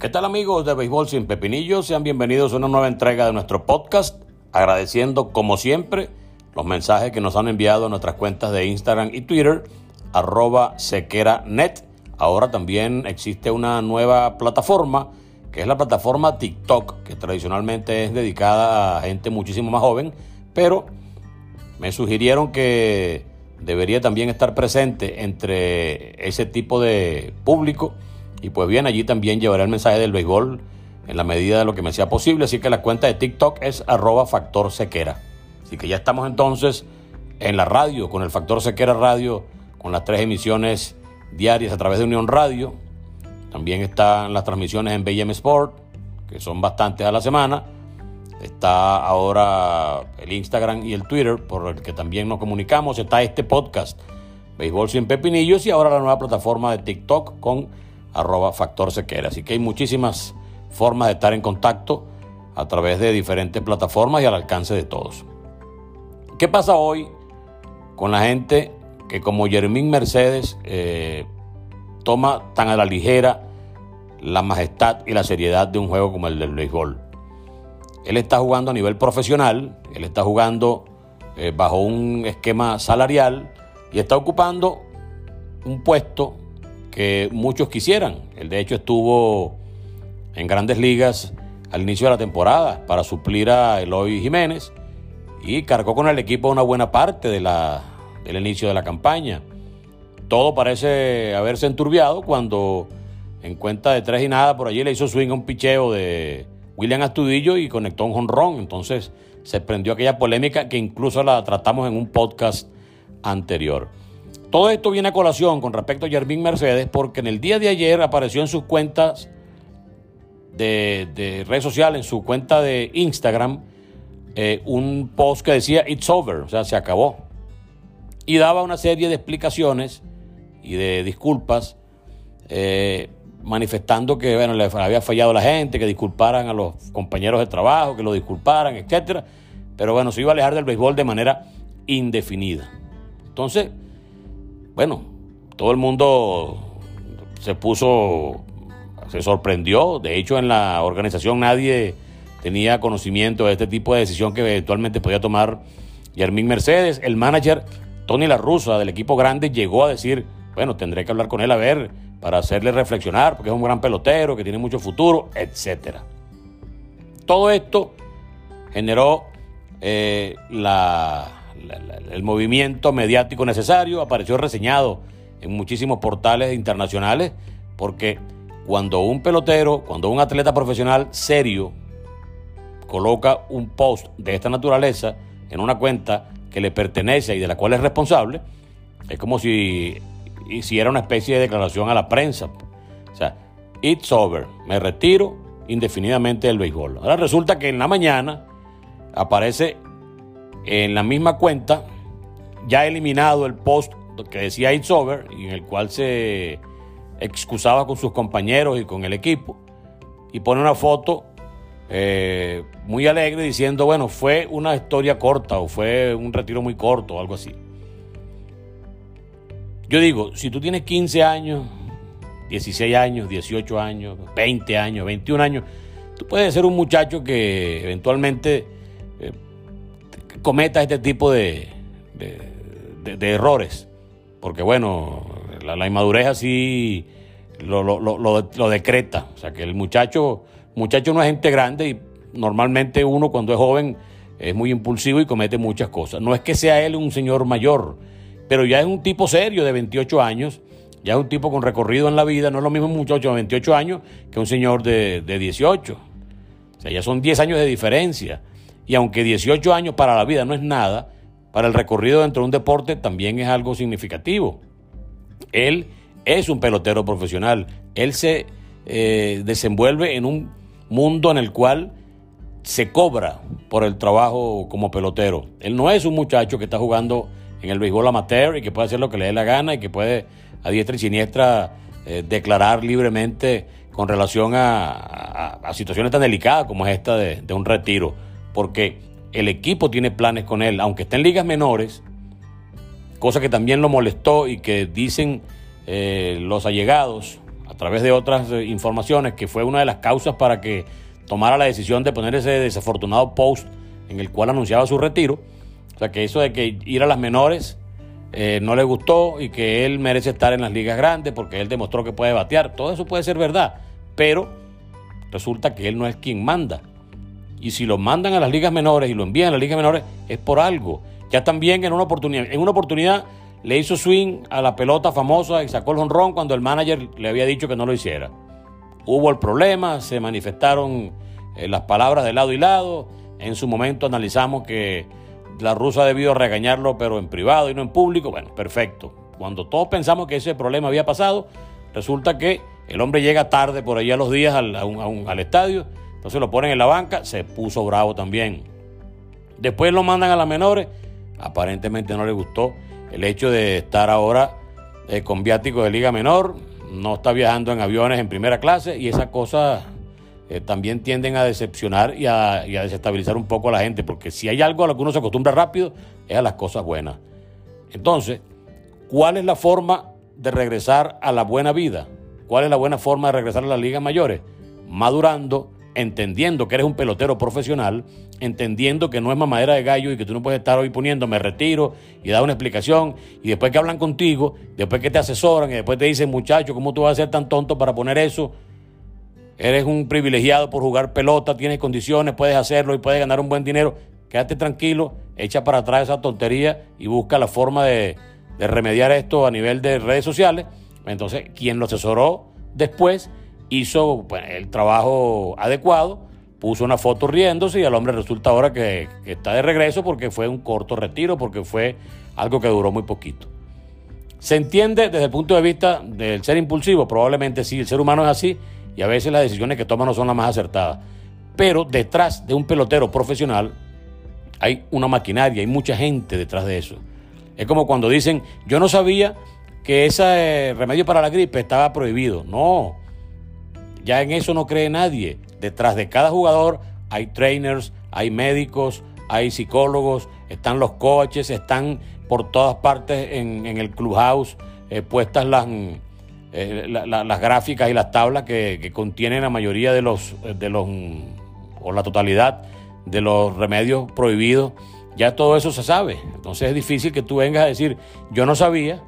¿Qué tal amigos de Béisbol sin Pepinillos? Sean bienvenidos a una nueva entrega de nuestro podcast, agradeciendo como siempre los mensajes que nos han enviado a nuestras cuentas de Instagram y Twitter, arroba sequeranet. Ahora también existe una nueva plataforma, que es la plataforma TikTok, que tradicionalmente es dedicada a gente muchísimo más joven, pero me sugirieron que debería también estar presente entre ese tipo de público y pues bien, allí también llevaré el mensaje del béisbol en la medida de lo que me sea posible. Así que la cuenta de TikTok es arroba factor sequera. Así que ya estamos entonces en la radio, con el factor sequera radio, con las tres emisiones diarias a través de Unión Radio. También están las transmisiones en BM Sport, que son bastantes a la semana. Está ahora el Instagram y el Twitter, por el que también nos comunicamos. Está este podcast, Béisbol sin Pepinillos, y ahora la nueva plataforma de TikTok con arroba factor sequera. Así que hay muchísimas formas de estar en contacto a través de diferentes plataformas y al alcance de todos. ¿Qué pasa hoy con la gente que como Jermín Mercedes eh, toma tan a la ligera la majestad y la seriedad de un juego como el del béisbol? Él está jugando a nivel profesional, él está jugando eh, bajo un esquema salarial y está ocupando un puesto que muchos quisieran. Él de hecho estuvo en grandes ligas al inicio de la temporada para suplir a Eloy Jiménez y cargó con el equipo una buena parte de la, del inicio de la campaña. Todo parece haberse enturbiado cuando en cuenta de tres y nada por allí le hizo swing a un picheo de William Astudillo y conectó un jonrón. Entonces se prendió aquella polémica que incluso la tratamos en un podcast anterior. Todo esto viene a colación con respecto a Jermín Mercedes porque en el día de ayer apareció en sus cuentas de, redes sociales, en su cuenta de Instagram, eh, un post que decía It's over, o sea, se acabó. Y daba una serie de explicaciones y de disculpas, eh, manifestando que bueno, le había fallado la gente, que disculparan a los compañeros de trabajo, que lo disculparan, etc. Pero bueno, se iba a alejar del béisbol de manera indefinida. Entonces, bueno, todo el mundo se puso, se sorprendió. De hecho, en la organización nadie tenía conocimiento de este tipo de decisión que eventualmente podía tomar Yermín Mercedes. El manager Tony La del equipo grande llegó a decir, bueno, tendré que hablar con él a ver para hacerle reflexionar, porque es un gran pelotero, que tiene mucho futuro, etc. Todo esto generó eh, la el movimiento mediático necesario, apareció reseñado en muchísimos portales internacionales, porque cuando un pelotero, cuando un atleta profesional serio coloca un post de esta naturaleza en una cuenta que le pertenece y de la cual es responsable, es como si hiciera una especie de declaración a la prensa. O sea, it's over, me retiro indefinidamente del béisbol. Ahora resulta que en la mañana aparece en la misma cuenta, ya eliminado el post que decía It's Over, y en el cual se excusaba con sus compañeros y con el equipo, y pone una foto eh, muy alegre diciendo, bueno, fue una historia corta o fue un retiro muy corto o algo así. Yo digo, si tú tienes 15 años, 16 años, 18 años, 20 años, 21 años, tú puedes ser un muchacho que eventualmente cometa este tipo de, de, errores. Porque bueno, la, inmadurez así lo, lo, lo, decreta. O sea que el muchacho, muchacho no es gente grande y normalmente uno cuando es joven es muy impulsivo y comete muchas cosas. No es que sea él un señor mayor, pero ya es un tipo serio de 28 años, ya es un tipo con recorrido en la vida, no es lo mismo un muchacho de 28 años que un señor de, de 18. O sea, ya son 10 años de diferencia. Y aunque 18 años para la vida no es nada, para el recorrido dentro de un deporte también es algo significativo. Él es un pelotero profesional. Él se eh, desenvuelve en un mundo en el cual se cobra por el trabajo como pelotero. Él no es un muchacho que está jugando en el béisbol amateur y que puede hacer lo que le dé la gana y que puede a diestra y siniestra eh, declarar libremente con relación a, situaciones tan delicadas como es esta de, un retiro. Porque el equipo tiene planes con él, aunque esté en ligas menores, cosa que también lo molestó y que dicen eh, los allegados a través de otras eh, informaciones que fue una de las causas para que tomara la decisión de poner ese desafortunado post en el cual anunciaba su retiro. O sea que eso de que ir a las menores eh, no le gustó y que él merece estar en las ligas grandes porque él demostró que puede batear. Todo eso puede ser verdad, pero resulta que él no es quien manda. Y si lo mandan a las ligas menores y lo envían a las ligas menores es por algo. Ya también en una oportunidad, en una oportunidad le hizo swing a la pelota famosa y sacó el honrón cuando el manager le había dicho que no lo hiciera hubo el problema, se manifestaron eh, las palabras de lado y lado. En su momento analizamos que la rusa debió regañarlo, pero en privado y no en público. Bueno, perfecto. Cuando todos pensamos que ese problema había pasado, resulta que el hombre llega tarde por allá los días al estadio, entonces lo ponen en la banca, se puso bravo también. Después lo mandan a las menores, aparentemente no le gustó el hecho de estar ahora eh, con viático de liga menor, no está viajando en aviones en primera clase y esas cosas eh, también tienden a decepcionar y a, desestabilizar un poco a la gente, porque si hay algo a lo que uno se acostumbra rápido es a las cosas buenas. Entonces, ¿cuál es la forma de regresar a la buena vida? ¿Cuál es la buena forma de regresar a las ligas mayores? Madurando, entendiendo que eres un pelotero profesional, entendiendo que no es mamadera de gallo y que tú no puedes estar hoy poniendo me retiro y dar una explicación y después que hablan contigo, después que te asesoran y después te dicen muchacho, ¿cómo tú vas a ser tan tonto para poner eso? Eres un privilegiado por jugar pelota, tienes condiciones, puedes hacerlo y puedes ganar un buen dinero. Quédate tranquilo, echa para atrás esa tontería y busca la forma de, de remediar esto a nivel de redes sociales. Entonces, quien lo asesoró después hizo pues, el trabajo adecuado, puso una foto riéndose y al hombre resulta ahora que, está de regreso porque fue un corto retiro, porque fue algo que duró muy poquito. ¿Se entiende desde el punto de vista del ser impulsivo? Probablemente sí, el ser humano es así y a veces las decisiones que toma no son las más acertadas. Pero detrás de un pelotero profesional hay una maquinaria, hay mucha gente detrás de eso. Es como cuando dicen, yo no sabía que ese remedio para la gripe estaba prohibido. No, ya en eso no cree nadie. Detrás de cada jugador hay trainers, hay médicos, hay psicólogos, están los coaches, están por todas partes en, el clubhouse eh, puestas las, eh, las gráficas y las tablas que, contienen la mayoría de los, de los, o la totalidad de los remedios prohibidos. Ya todo eso se sabe. Entonces es difícil que tú vengas a decir, yo no sabía,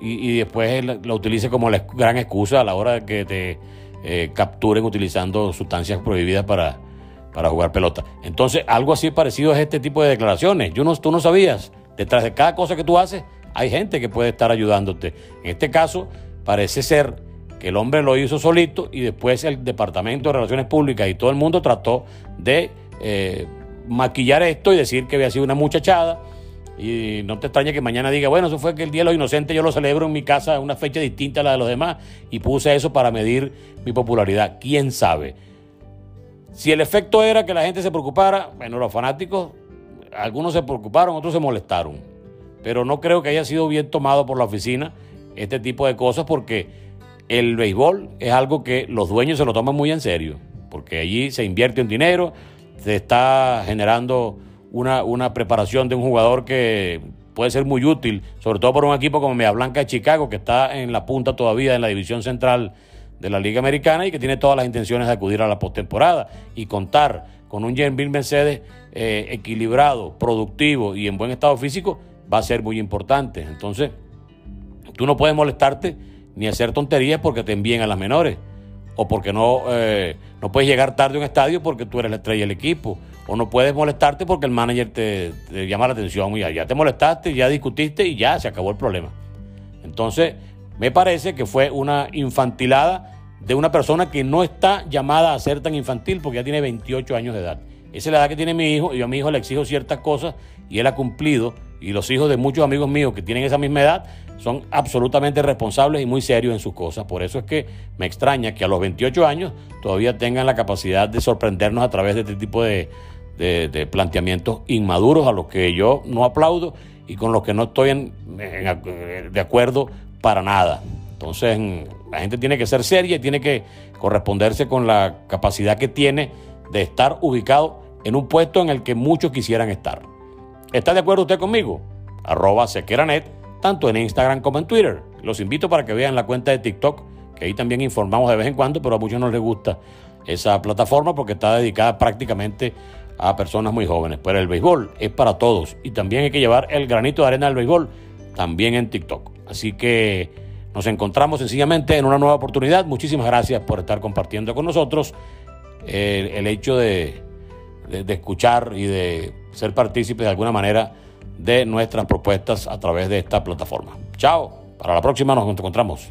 y, después lo utilice como la gran excusa a la hora de que te eh, capturen utilizando sustancias prohibidas para, para jugar pelota. Entonces, algo así parecido es este tipo de declaraciones. Yo no, tú no sabías, detrás de cada cosa que tú haces, hay gente que puede estar ayudándote. En este caso, parece ser que el hombre lo hizo solito y después el Departamento de Relaciones Públicas y todo el mundo trató de eh, maquillar esto y decir que había sido una muchachada y no te extraña que mañana diga, bueno, eso fue que el Día de los Inocentes yo lo celebro en mi casa, una fecha distinta a la de los demás, y puse eso para medir mi popularidad. ¿Quién sabe? Si el efecto era que la gente se preocupara, bueno, los fanáticos, algunos se preocuparon, otros se molestaron. Pero no creo que haya sido bien tomado por la oficina este tipo de cosas porque el béisbol es algo que los dueños se lo toman muy en serio, porque allí se invierte un dinero, se está generando una, preparación de un jugador que puede ser muy útil, sobre todo por un equipo como Media Blanca de Chicago, que está en la punta todavía en la división central de la Liga Americana y que tiene todas las intenciones de acudir a la postemporada y contar con un Bill Mercedes eh, equilibrado, productivo y en buen estado físico va a ser muy importante. Entonces, tú no puedes molestarte ni hacer tonterías porque te envíen a las menores o porque no, eh, no puedes llegar tarde a un estadio porque tú eres la estrella del equipo o no puedes molestarte porque el manager te, llama la atención y ya, ya te molestaste, ya discutiste y ya se acabó el problema. Entonces, me parece que fue una infantilada de una persona que no está llamada a ser tan infantil porque ya tiene 28 años de edad. esa es la edad que tiene mi hijo, y yo a mi hijo le exijo ciertas cosas y él ha cumplido, y los hijos de muchos amigos míos que tienen esa misma edad son absolutamente responsables y muy serios en sus cosas. Por eso es que me extraña que a los 28 años todavía tengan la capacidad de sorprendernos a través de este tipo de, planteamientos inmaduros a los que yo no aplaudo y con los que no estoy de acuerdo para nada. Entonces, la gente tiene que ser seria y tiene que corresponderse con la capacidad que tiene de estar ubicado en un puesto en el que muchos quisieran estar. ¿Está de acuerdo usted conmigo? Arroba sequeranet, tanto en Instagram como en Twitter. Los invito para que vean la cuenta de TikTok, que ahí también informamos de vez en cuando, pero a muchos no les gusta esa plataforma porque está dedicada prácticamente a personas muy jóvenes. Pero el béisbol es para todos y también hay que llevar el granito de arena del béisbol también en TikTok. Así que nos encontramos sencillamente en una nueva oportunidad. Muchísimas gracias por estar compartiendo con nosotros el, hecho de, de, escuchar y de ser partícipes de alguna manera de nuestras propuestas a través de esta plataforma. Chao, para la próxima nos encontramos.